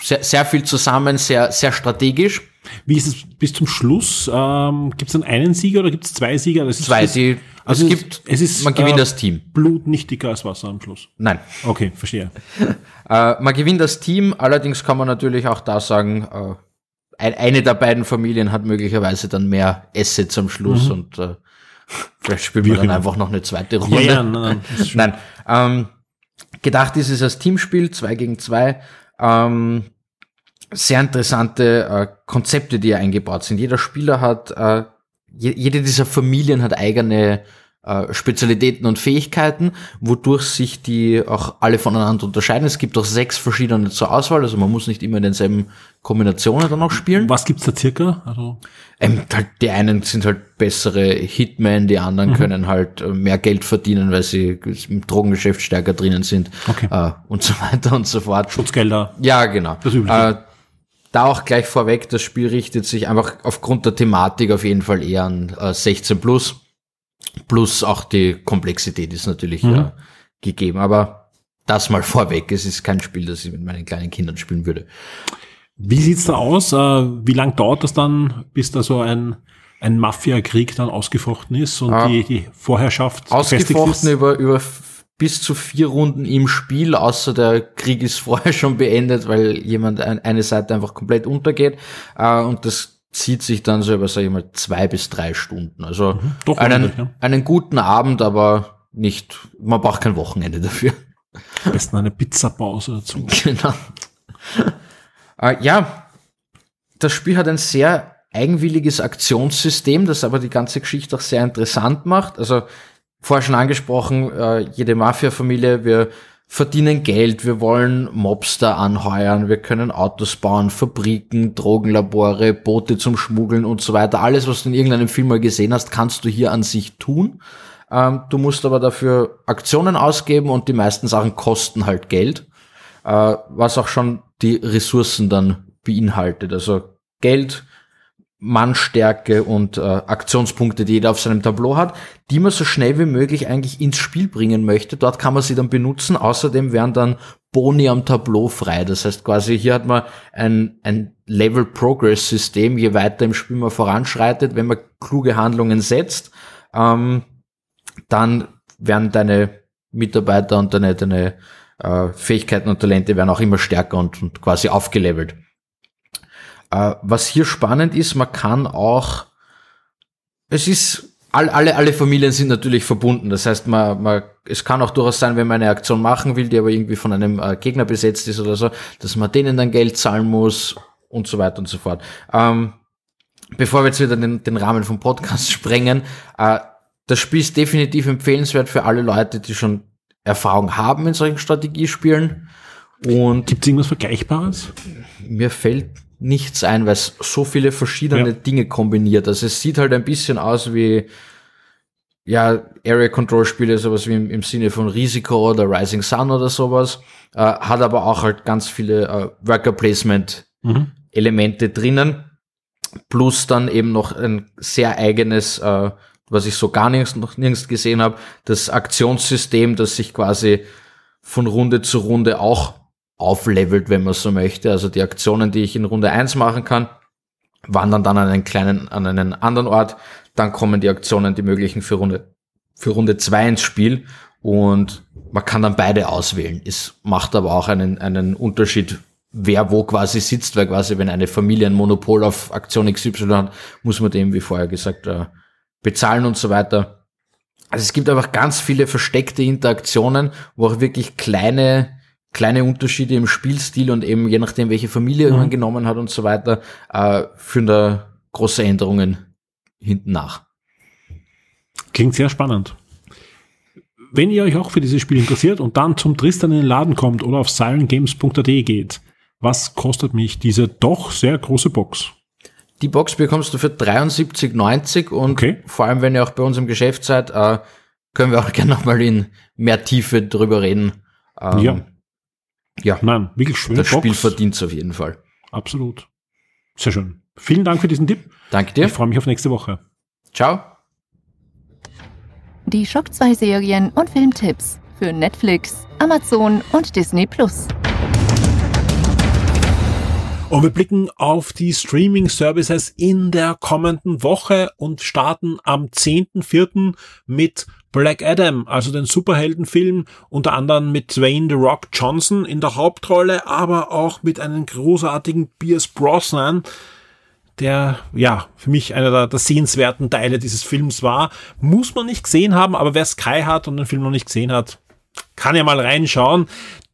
sehr, sehr viel zusammen, sehr, sehr strategisch. Wie ist es bis zum Schluss? Ähm, gibt es dann einen Sieger oder gibt es zwei Sieger? Das Zwei, die, also es gibt, es ist, man gewinnt äh, das Team. Blut nicht dicker als Wasser am Schluss. Nein. Okay, verstehe. Äh, man gewinnt das Team, allerdings kann man natürlich auch da sagen, äh, ein, eine der beiden Familien hat möglicherweise dann mehr Assets am Schluss und äh, vielleicht man auch dann einfach noch eine zweite Runde. Ja, ja, nein, nein, Nein. Ähm, gedacht ist es als Teamspiel, zwei gegen zwei. Ähm, sehr interessante äh, Konzepte, die hier eingebaut sind. Jeder Spieler hat, äh, je, jede dieser Familien hat eigene Spezialitäten und Fähigkeiten, wodurch sich die auch alle voneinander unterscheiden. Es gibt auch sechs verschiedene zur Auswahl, also man muss nicht immer in denselben Kombinationen dann auch spielen. Was gibt's da circa? Also, Ähm, halt, die einen sind halt bessere Hitmen, die anderen können halt äh, mehr Geld verdienen, weil sie im Drogengeschäft stärker drinnen sind Okay. äh, und so weiter und so fort. Schutzgelder. Ja, genau. Das Übliche. Äh, da auch gleich vorweg, das Spiel richtet sich einfach aufgrund der Thematik auf jeden Fall eher an äh, 16 plus. Plus auch die Komplexität ist natürlich Mhm. äh, gegeben. Aber das mal vorweg. Es ist kein Spiel, das ich mit meinen kleinen Kindern spielen würde. Wie sieht's da aus? Äh, wie lang dauert das dann, bis da so ein, ein Mafia-Krieg dann ausgefochten ist und Ah. die, die Vorherrschaft Ausgefochten über, über bis zu vier Runden im Spiel, außer der Krieg ist vorher schon beendet, weil jemand ein, eine Seite einfach komplett untergeht. Äh, und das zieht sich dann so über, sag ich mal, zwei bis drei Stunden. Also Mhm. Doch einen, ja. einen guten Abend, aber nicht, man braucht kein Wochenende dafür. Am besten eine Pizzapause dazu. genau. äh, ja, das Spiel hat ein sehr eigenwilliges Aktionssystem, das aber die ganze Geschichte auch sehr interessant macht. Also vorher schon angesprochen, äh, jede Mafia-Familie, wir verdienen Geld, wir wollen Mobster anheuern, wir können Autos bauen, Fabriken, Drogenlabore, Boote zum Schmuggeln und so weiter. Alles, was du in irgendeinem Film mal gesehen hast, kannst du hier an sich tun. Ähm, du musst aber dafür Aktionen ausgeben und die meisten Sachen kosten halt Geld, äh, was auch schon die Ressourcen dann beinhaltet. Also Geld, Mannstärke und äh, Aktionspunkte, die jeder auf seinem Tableau hat, die man so schnell wie möglich eigentlich ins Spiel bringen möchte. Dort kann man sie dann benutzen. Außerdem werden dann Boni am Tableau frei. Das heißt quasi, hier hat man ein, ein Level Progress System, je weiter im Spiel man voranschreitet, wenn man kluge Handlungen setzt, ähm, dann werden deine Mitarbeiter und deine, deine äh, Fähigkeiten und Talente werden auch immer stärker und, und quasi aufgelevelt. Äh, was hier spannend ist, man kann auch, es ist, all, alle, alle Familien sind natürlich verbunden. Das heißt, man, man, es kann auch durchaus sein, wenn man eine Aktion machen will, die aber irgendwie von einem äh, Gegner besetzt ist oder so, dass man denen dann Geld zahlen muss und so weiter und so fort. Ähm, bevor wir jetzt wieder den, den Rahmen vom Podcast sprengen, äh, das Spiel ist definitiv empfehlenswert für alle Leute, die schon Erfahrung haben in solchen Strategiespielen. Und Gibt's irgendwas Vergleichbares? mir fällt nichts ein, weil es so viele verschiedene Ja. Dinge kombiniert. Also es sieht halt ein bisschen aus wie, ja, Area Control Spiele, sowas wie im, im Sinne von Risiko oder Rising Sun oder sowas, äh, hat aber auch halt ganz viele äh, Worker Placement mhm. Elemente drinnen, plus dann eben noch ein sehr eigenes, äh, was ich so gar nirgends, noch nirgends gesehen habe, das Aktionssystem, das sich quasi von Runde zu Runde auch auflevelt, wenn man so möchte. Also die Aktionen, die ich in Runde eins machen kann, wandern dann an einen kleinen, an einen anderen Ort. Dann kommen die Aktionen, die möglichen für Runde, für Runde zwei ins Spiel. Und man kann dann beide auswählen. Es macht aber auch einen, einen Unterschied, wer wo quasi sitzt, weil quasi, wenn eine Familie ein Monopol auf Aktion XY hat, muss man dem, wie vorher gesagt, äh, bezahlen und so weiter. Also es gibt einfach ganz viele versteckte Interaktionen, wo auch wirklich kleine kleine Unterschiede im Spielstil und eben je nachdem, welche Familie mhm. man genommen hat und so weiter, äh, führen da große Änderungen hinten nach. Klingt sehr spannend. Wenn ihr euch auch für dieses Spiel interessiert und dann zum Tristan in den Laden kommt oder auf sirengames.at geht, was kostet mich diese doch sehr große Box? Die Box bekommst du für 73,90 und okay. vor allem, wenn ihr auch bei uns im Geschäft seid, äh, können wir auch gerne nochmal in mehr Tiefe drüber reden. Ähm, ja. Ja. Nein, wirklich schön. Das Spiel verdient es auf jeden Fall. Absolut. Sehr schön. Vielen Dank für diesen Tipp. Danke dir. Ich freue mich auf nächste Woche. Ciao. Die Schock 2 Serien und Filmtipps für Netflix, Amazon und Disney Plus. Und wir blicken auf die Streaming-Services in der kommenden Woche und starten am 10.04. mit Black Adam, also den Superheldenfilm, unter anderem mit Dwayne The Rock Johnson in der Hauptrolle, aber auch mit einem großartigen Pierce Brosnan, der ja für mich einer der, der, sehenswerten Teile dieses Films war. Muss man nicht gesehen haben, aber wer Sky hat und den Film noch nicht gesehen hat, kann ja mal reinschauen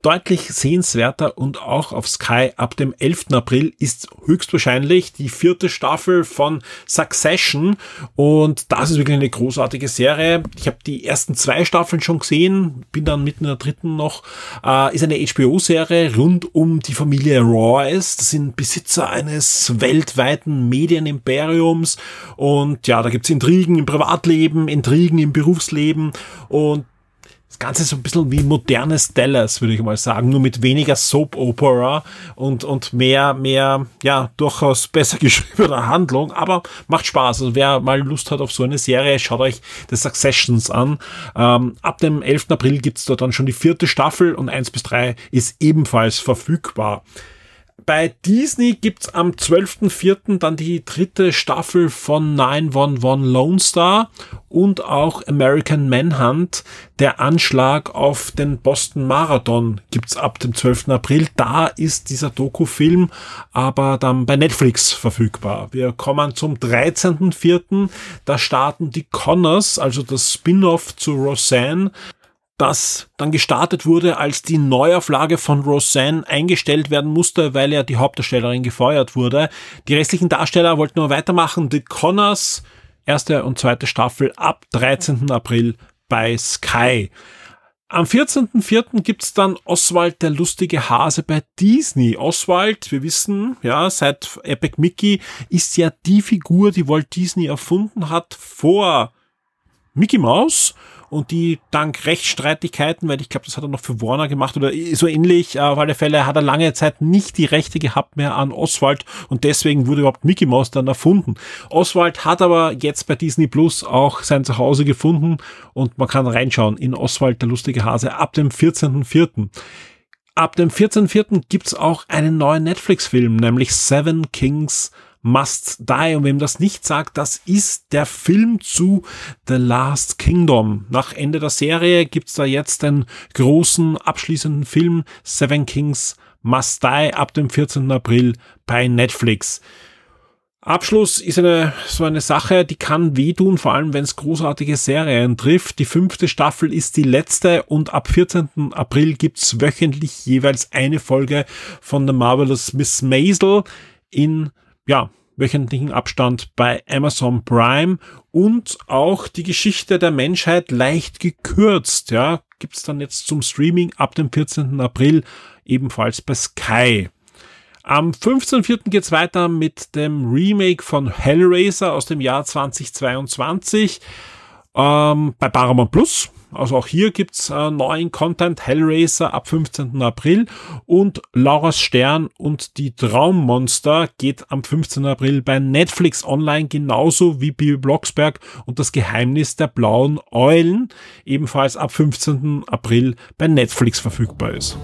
deutlich sehenswerter und auch auf Sky ab dem 11. April ist höchstwahrscheinlich die vierte Staffel von Succession und das ist wirklich eine großartige Serie. Ich habe die ersten zwei Staffeln schon gesehen, bin dann mitten in der dritten noch. Äh, ist eine HBO-Serie rund um die Familie Royce. Das sind Besitzer eines weltweiten Medienimperiums und ja, da gibt's Intrigen im Privatleben, Intrigen im Berufsleben und das Ganze so ein bisschen wie modernes Dallas, würde ich mal sagen, nur mit weniger Soap Opera und, und mehr, mehr, ja, durchaus besser geschriebener Handlung, aber macht Spaß. Also wer mal Lust hat auf so eine Serie, schaut euch The Successions an. Ähm, ab dem 11. April gibt's dort dann schon die vierte Staffel und eins bis drei ist ebenfalls verfügbar. Bei Disney gibt's am 12.04. dann die dritte Staffel von 911 Lone Star und auch American Manhunt. Der Anschlag auf den Boston Marathon gibt's ab dem 12. April. Da ist dieser Doku-Film aber dann bei Netflix verfügbar. Wir kommen zum 13.04. Da starten die Connors, also das Spin-off zu Roseanne das dann gestartet wurde, als die Neuauflage von Roseanne eingestellt werden musste, weil ja die Hauptdarstellerin gefeuert wurde. Die restlichen Darsteller wollten nur weitermachen. The Connors, erste und zweite Staffel ab 13. April bei Sky. Am 14.04. gibt's dann Oswald der lustige Hase bei Disney. Oswald, wir wissen, ja, seit Epic Mickey ist ja die Figur, die Walt Disney erfunden hat vor Mickey Mouse und die dank Rechtsstreitigkeiten, weil ich glaube, das hat er noch für Warner gemacht oder so ähnlich, äh, auf alle Fälle hat er lange Zeit nicht die Rechte gehabt mehr an Oswald und deswegen wurde überhaupt Mickey Mouse dann erfunden. Oswald hat aber jetzt bei Disney Plus auch sein Zuhause gefunden und man kann reinschauen in Oswald der lustige Hase ab dem 14.04. Ab dem 14.04. gibt's auch einen neuen Netflix-Film, nämlich Seven Kings Must Die. Und wem das nicht sagt, das ist der Film zu The Last Kingdom. Nach Ende der Serie gibt's da jetzt den großen abschließenden Film Seven Kings Must Die ab dem 14. April bei Netflix. Abschluss ist eine, so eine Sache, die kann wehtun, vor allem wenn es großartige Serien trifft. Die fünfte Staffel ist die letzte und ab 14. April gibt's wöchentlich jeweils eine Folge von The Marvelous Miss Maisel in ja, wöchentlichen Abstand bei Amazon Prime und auch die Geschichte der Menschheit leicht gekürzt, ja, gibt's dann jetzt zum Streaming ab dem 14. April ebenfalls bei Sky. Am 15.04. geht's weiter mit dem Remake von Hellraiser aus dem Jahr 2022. Ähm, bei Paramount Plus also auch hier gibt's äh, neuen Content, Hellraiser ab 15. April und Laura's Stern und die Traummonster geht am 15. April bei Netflix online, genauso wie Bibi Blocksberg und das Geheimnis der blauen Eulen ebenfalls ab 15. April bei Netflix verfügbar ist.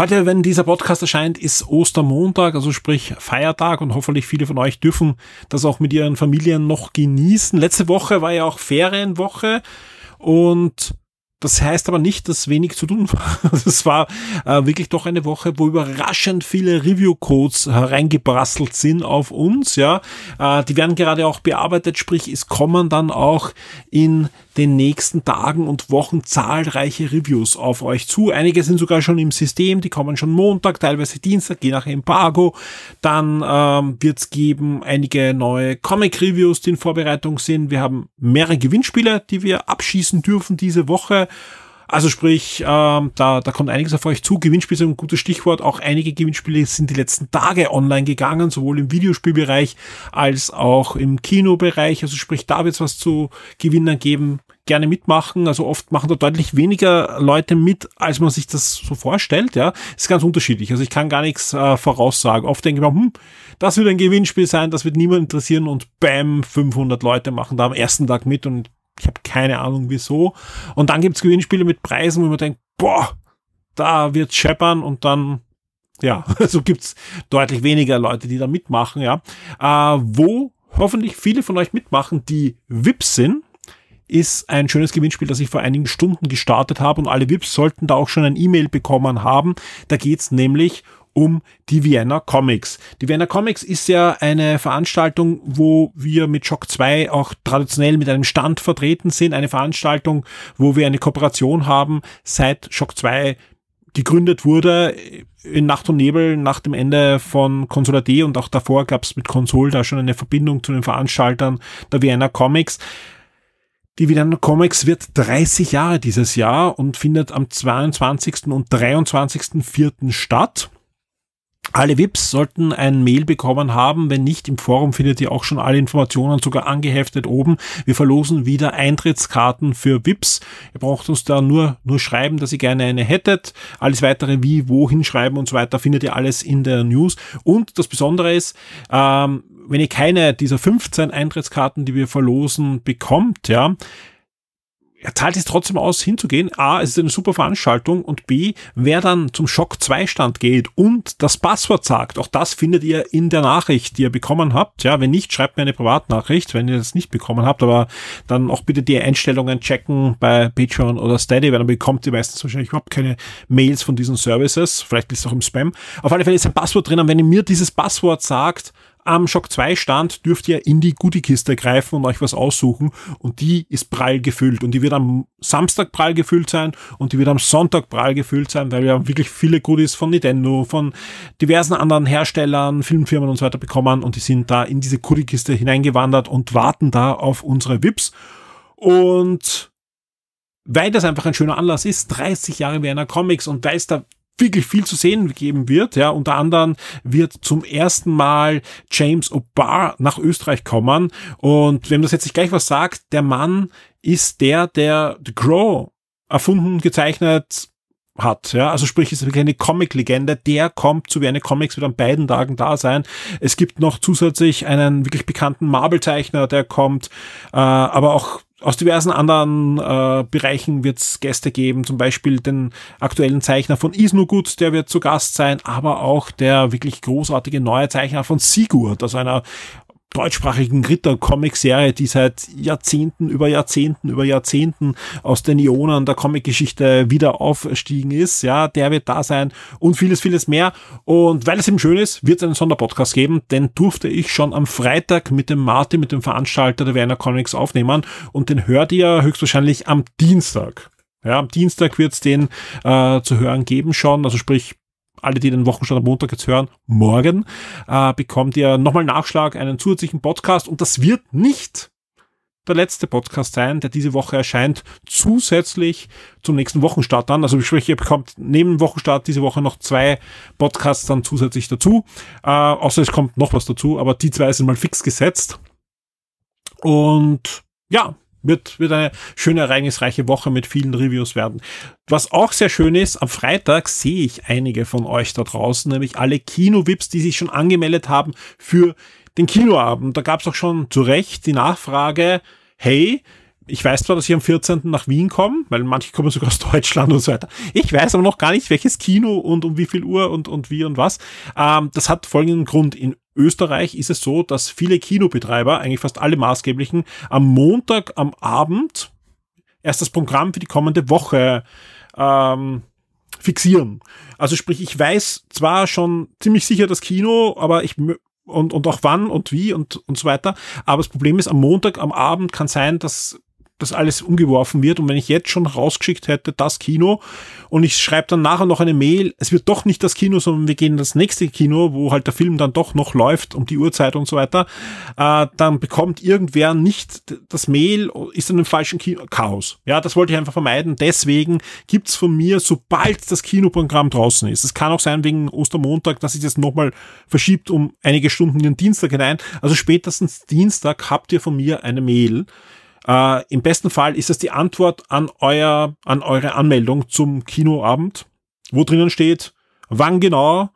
Heute, wenn dieser Podcast erscheint, ist Ostermontag, also sprich Feiertag und hoffentlich viele von euch dürfen das auch mit ihren Familien noch genießen. Letzte Woche war ja auch Ferienwoche und das heißt aber nicht, dass wenig zu tun war. Es war äh, wirklich doch eine Woche, wo überraschend viele Review-Codes hereingebrasselt sind auf uns. Ja, äh, die werden gerade auch bearbeitet, sprich, es kommen dann auch in den nächsten Tagen und Wochen zahlreiche Reviews auf euch zu. Einige sind sogar schon im System, die kommen schon Montag, teilweise Dienstag, je nach Embargo. Dann ähm, wird es geben einige neue Comic-Reviews, die in Vorbereitung sind. Wir haben mehrere Gewinnspiele, die wir abschießen dürfen diese Woche. Also sprich, ähm, da, da kommt einiges auf euch zu. Gewinnspiele sind ein gutes Stichwort. Auch einige Gewinnspiele sind die letzten Tage online gegangen, sowohl im Videospielbereich als auch im Kinobereich. Also sprich, da wird es was zu Gewinnern geben. Gerne mitmachen. Also oft machen da deutlich weniger Leute mit, als man sich das so vorstellt. Ja, ist ganz unterschiedlich. Also ich kann gar nichts äh, voraussagen. Oft denke ich mir, hm, das wird ein Gewinnspiel sein, das wird niemand interessieren und bam, 500 Leute machen da am ersten Tag mit und ich habe keine Ahnung wieso. Und dann gibt's Gewinnspiele mit Preisen, wo man denkt, boah, da wird's scheppern und dann, ja, so also gibt's deutlich weniger Leute, die da mitmachen, ja. Äh, wo hoffentlich viele von euch mitmachen, die VIPs sind, ist ein schönes Gewinnspiel, das ich vor einigen Stunden gestartet habe und alle VIPs sollten da auch schon ein E-Mail bekommen haben. Da geht's nämlich um die Vienna Comics. Die Vienna Comics ist ja eine Veranstaltung, wo wir mit Shock 2 auch traditionell mit einem Stand vertreten sind. Eine Veranstaltung, wo wir eine Kooperation haben seit Shock 2 gegründet wurde in Nacht und Nebel nach dem Ende von Console D und auch davor gab es mit Console da schon eine Verbindung zu den Veranstaltern der Vienna Comics. Die Vienna Comics wird 30 Jahre dieses Jahr und findet am 22. und 23.04. statt. Alle VIPs sollten ein Mail bekommen haben. Wenn nicht, im Forum findet ihr auch schon alle Informationen sogar angeheftet oben. Wir verlosen wieder Eintrittskarten für VIPs. Ihr braucht uns da nur, nur schreiben, dass ihr gerne eine hättet. Alles weitere wie, wohin schreiben und so weiter findet ihr alles in der News. Und das Besondere ist, ähm, wenn ihr keine dieser 15 Eintrittskarten, die wir verlosen, bekommt, ja, er zahlt es trotzdem aus, hinzugehen. A, es ist eine super Veranstaltung und B, wer dann zum Schock 2 Stand geht und das Passwort sagt, auch das findet ihr in der Nachricht, die ihr bekommen habt. Ja, wenn nicht, schreibt mir eine Privatnachricht, wenn ihr das nicht bekommen habt, aber dann auch bitte die Einstellungen checken bei Patreon oder Steady, weil dann bekommt ihr meistens wahrscheinlich überhaupt keine Mails von diesen Services. Vielleicht ist es auch im Spam. Auf alle Fälle ist ein Passwort drin und wenn ihr mir dieses Passwort sagt, am Shock 2 Stand dürft ihr in die Goodie-Kiste greifen und euch was aussuchen. Und die ist prall gefüllt. Und die wird am Samstag prall gefüllt sein und die wird am Sonntag prall gefüllt sein, weil wir haben wirklich viele Goodies von Nintendo, von diversen anderen Herstellern, Filmfirmen und so weiter bekommen. Und die sind da in diese Goodie-Kiste hineingewandert und warten da auf unsere VIPs. Und weil das einfach ein schöner Anlass ist, 30 Jahre Werner Comics und weil es da wirklich viel zu sehen geben wird. Ja, unter anderem wird zum ersten Mal James O'Barr nach Österreich kommen. Und wenn das jetzt nicht gleich was sagt, der Mann ist der, der The Crow erfunden, gezeichnet, hat, ja, also sprich, ist wirklich eine Comic-Legende, der kommt zu wie eine Comics, wird an beiden Tagen da sein. Es gibt noch zusätzlich einen wirklich bekannten Marvel-Zeichner, der kommt, äh, aber auch aus diversen anderen äh, Bereichen wird es Gäste geben, zum Beispiel den aktuellen Zeichner von Isnugut, der wird zu Gast sein, aber auch der wirklich großartige neue Zeichner von Sigurd, also einer deutschsprachigen Ritter-Comic-Serie, die seit Jahrzehnten über Jahrzehnten über Jahrzehnten aus den Ionen der Comic-Geschichte wieder aufstiegen ist. Ja, der wird da sein und vieles, vieles mehr. Und weil es eben schön ist, wird es einen Sonderpodcast geben, den durfte ich schon am Freitag mit dem Martin, mit dem Veranstalter der Werner Comics aufnehmen und den hört ihr höchstwahrscheinlich am Dienstag. Ja, am Dienstag wird es den äh, zu hören geben schon, also sprich alle, die den Wochenstand am Montag jetzt hören, morgen äh, bekommt ihr nochmal Nachschlag, einen zusätzlichen Podcast und das wird nicht der letzte Podcast sein, der diese Woche erscheint, zusätzlich zum nächsten Wochenstart dann. Also sprich, ihr bekommt neben Wochenstart diese Woche noch zwei Podcasts dann zusätzlich dazu. Äh, außer es kommt noch was dazu, aber die zwei sind mal fix gesetzt. Und ja, wird, wird eine schöne, ereignisreiche Woche mit vielen Reviews werden. Was auch sehr schön ist, am Freitag sehe ich einige von euch da draußen, nämlich alle Kino-Vips, die sich schon angemeldet haben für den Kinoabend. Da gab es auch schon zu Recht die Nachfrage, hey, ich weiß zwar, dass ich am 14. nach Wien komme, weil manche kommen sogar aus Deutschland und so weiter. Ich weiß aber noch gar nicht, welches Kino und um wie viel Uhr und, und wie und was. Ähm, das hat folgenden Grund. In Österreich ist es so, dass viele Kinobetreiber, eigentlich fast alle maßgeblichen, am Montag am Abend erst das Programm für die kommende Woche ähm, fixieren. Also sprich, ich weiß zwar schon ziemlich sicher das Kino, aber ich und, und auch wann und wie und, und so weiter. Aber das Problem ist, am Montag, am Abend kann sein, dass das alles umgeworfen wird. Und wenn ich jetzt schon rausgeschickt hätte, das Kino, und ich schreibe dann nachher noch eine Mail, es wird doch nicht das Kino, sondern wir gehen das nächste Kino, wo halt der Film dann doch noch läuft um die Uhrzeit und so weiter, äh, dann bekommt irgendwer nicht das Mail, ist in einem falschen Kino, Chaos. Ja, das wollte ich einfach vermeiden. Deswegen gibt's von mir, sobald das Kinoprogramm draußen ist, es kann auch sein wegen Ostermontag, dass sich das nochmal verschiebt um einige Stunden in den Dienstag hinein. Also spätestens Dienstag habt ihr von mir eine Mail äh, Im besten Fall ist es die Antwort an euer, an eure Anmeldung zum Kinoabend, wo drinnen steht, wann genau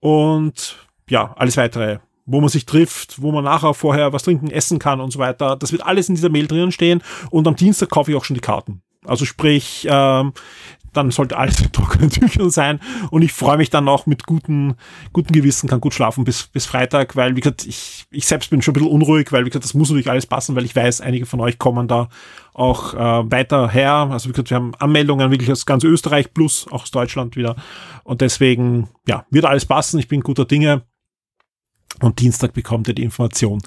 und ja, alles weitere, wo man sich trifft, wo man nachher vorher was trinken, essen kann und so weiter. Das wird alles in dieser Mail drinnen stehen und am Dienstag kaufe ich auch schon die Karten. Also sprich, ähm, dann sollte alles in trockenen Tüchern sein und ich freue mich dann auch mit guten, guten Gewissen, kann gut schlafen bis, bis Freitag, weil, wie gesagt, ich, ich selbst bin schon ein bisschen unruhig, weil, wie gesagt, das muss natürlich alles passen, weil ich weiß, einige von euch kommen da auch äh, weiter her. Also, wie gesagt, wir haben Anmeldungen wirklich aus ganz Österreich plus auch aus Deutschland wieder und deswegen, ja, wird alles passen. Ich bin guter Dinge und Dienstag bekommt ihr die Information.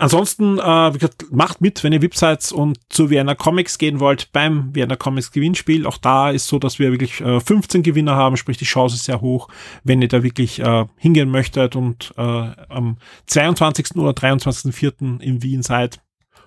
Ansonsten, äh, wie gesagt, macht mit, wenn ihr seid und zu Vienna Comics gehen wollt beim Vienna Comics Gewinnspiel. Auch da ist so, dass wir wirklich äh, 15 Gewinner haben, sprich die Chance ist sehr hoch, wenn ihr da wirklich äh, hingehen möchtet und äh, am 22. oder 23.04. in Wien seid.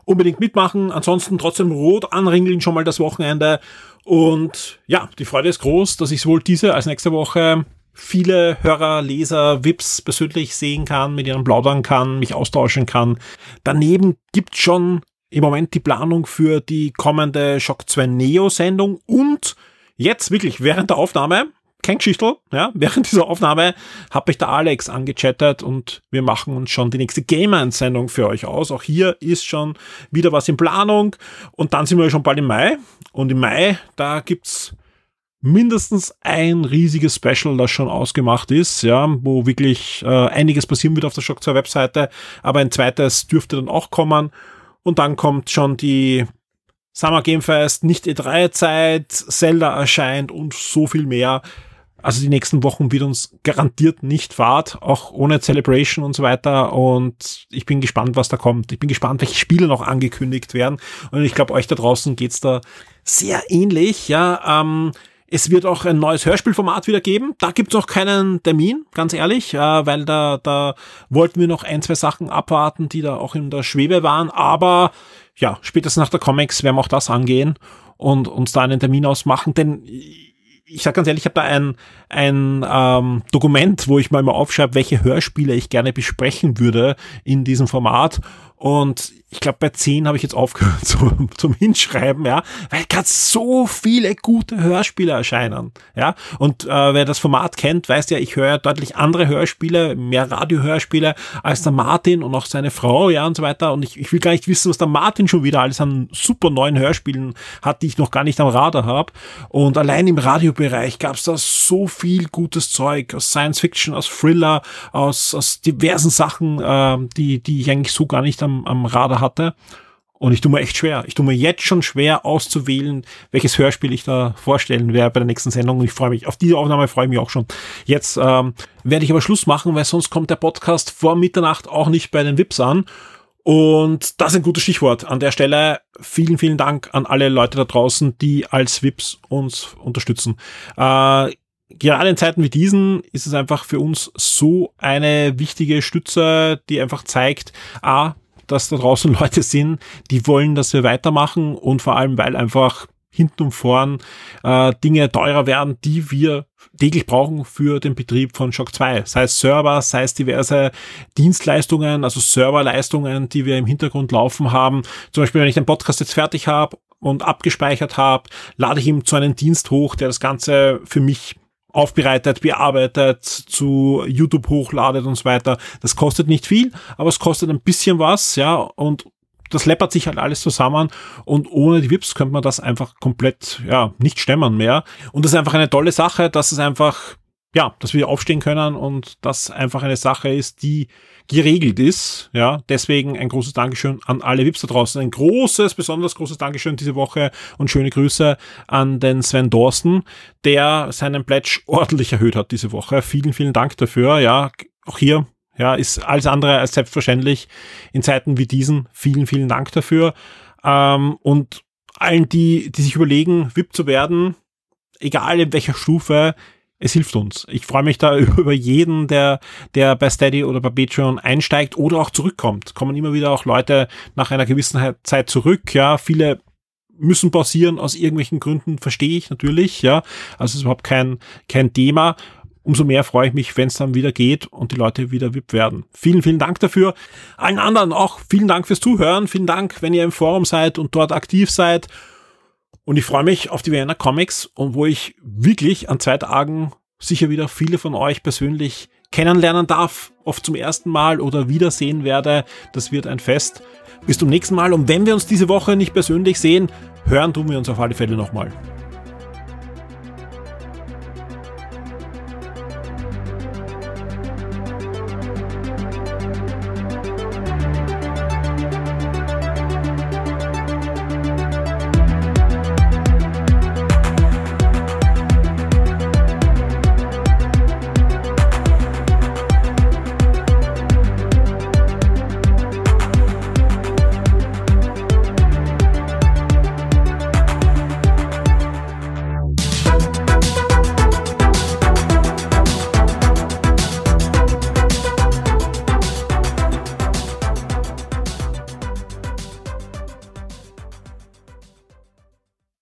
Unbedingt mitmachen, ansonsten trotzdem rot anringeln schon mal das Wochenende. Und ja, die Freude ist groß, dass ich sowohl diese als nächste Woche viele Hörer, Leser, Vips persönlich sehen kann, mit ihnen plaudern kann, mich austauschen kann. Daneben gibt schon im Moment die Planung für die kommende Shock 2 Neo Sendung und jetzt wirklich während der Aufnahme, kein Geschichtel, ja, während dieser Aufnahme habe ich der Alex angechattet und wir machen uns schon die nächste Gamer-Sendung für euch aus. Auch hier ist schon wieder was in Planung und dann sind wir schon bald im Mai und im Mai, da gibt's mindestens ein riesiges Special, das schon ausgemacht ist, ja, wo wirklich äh, einiges passieren wird auf der Shock 2 Webseite, aber ein zweites dürfte dann auch kommen und dann kommt schon die Summer Game Fest, nicht E3 Zeit, Zelda erscheint und so viel mehr. Also die nächsten Wochen wird uns garantiert nicht Fahrt, auch ohne Celebration und so weiter. Und ich bin gespannt, was da kommt. Ich bin gespannt, welche Spiele noch angekündigt werden. Und ich glaube, euch da draußen geht's da sehr ähnlich. Ja, ähm, es wird auch ein neues Hörspielformat wieder geben. Da gibt's noch keinen Termin, ganz ehrlich, äh, weil da, da wollten wir noch ein, zwei Sachen abwarten, die da auch in der Schwebe waren. Aber ja, spätestens nach der Comics werden wir auch das angehen und uns da einen Termin ausmachen, denn ich sag ganz ehrlich, ich habe da ein, ein ähm, Dokument, wo ich mal mal aufschreibe, welche Hörspiele ich gerne besprechen würde in diesem Format. Und ich glaube, bei 10 habe ich jetzt aufgehört zum, zum Hinschreiben, ja, weil gerade so viele gute Hörspiele erscheinen, ja. Und äh, wer das Format kennt, weiß ja, ich höre deutlich andere Hörspiele, mehr Radiohörspiele als der Martin und auch seine Frau, ja, und so weiter. Und ich, ich will gar nicht wissen, was der Martin schon wieder alles an super neuen Hörspielen hat, die ich noch gar nicht am Radar habe. Und allein im Radiobereich gab es da so viel gutes Zeug aus Science Fiction, aus Thriller, aus, aus diversen Sachen, äh, die, die ich eigentlich so gar nicht am, am Radar hatte. Und ich tue mir echt schwer. Ich tue mir jetzt schon schwer auszuwählen, welches Hörspiel ich da vorstellen werde bei der nächsten Sendung. Und ich freue mich, auf diese Aufnahme freue ich mich auch schon. Jetzt ähm, werde ich aber Schluss machen, weil sonst kommt der Podcast vor Mitternacht auch nicht bei den Vips an. Und das ist ein gutes Stichwort. An der Stelle vielen, vielen Dank an alle Leute da draußen, die als Vips uns unterstützen. Äh, gerade in Zeiten wie diesen ist es einfach für uns so eine wichtige Stütze, die einfach zeigt, a, dass da draußen Leute sind, die wollen, dass wir weitermachen und vor allem, weil einfach hinten und vorn äh, Dinge teurer werden, die wir täglich brauchen für den Betrieb von Shock 2. Sei es Server, sei es diverse Dienstleistungen, also Serverleistungen, die wir im Hintergrund laufen haben. Zum Beispiel, wenn ich den Podcast jetzt fertig habe und abgespeichert habe, lade ich ihm zu einem Dienst hoch, der das Ganze für mich aufbereitet, bearbeitet, zu YouTube hochladet und so weiter. Das kostet nicht viel, aber es kostet ein bisschen was, ja, und das läppert sich halt alles zusammen und ohne die VIPs könnte man das einfach komplett, ja, nicht stemmen mehr. Und das ist einfach eine tolle Sache, dass es einfach, ja, dass wir aufstehen können und das einfach eine Sache ist, die geregelt ist. Ja, deswegen ein großes Dankeschön an alle VIPs da draußen. Ein großes, besonders großes Dankeschön diese Woche und schöne Grüße an den Sven Dorsten, der seinen Pledge ordentlich erhöht hat diese Woche. Vielen, vielen Dank dafür. Ja, auch hier ja, ist alles andere als selbstverständlich in Zeiten wie diesen. Vielen, vielen Dank dafür. Ähm, und allen, die, die sich überlegen, VIP zu werden, egal in welcher Stufe, es hilft uns. Ich freue mich da über jeden, der, der bei Steady oder bei Patreon einsteigt oder auch zurückkommt. Kommen immer wieder auch Leute nach einer gewissen Zeit zurück. Ja, viele müssen pausieren aus irgendwelchen Gründen, verstehe ich natürlich. Ja, also ist überhaupt kein, kein Thema umso mehr freue ich mich, wenn es dann wieder geht und die Leute wieder VIP werden. Vielen, vielen Dank dafür. Allen anderen auch vielen Dank fürs Zuhören. Vielen Dank, wenn ihr im Forum seid und dort aktiv seid. Und ich freue mich auf die Vienna Comics und wo ich wirklich an zwei Tagen sicher wieder viele von euch persönlich kennenlernen darf, oft zum ersten Mal oder wiedersehen werde. Das wird ein Fest. Bis zum nächsten Mal und wenn wir uns diese Woche nicht persönlich sehen, hören tun wir uns auf alle Fälle nochmal.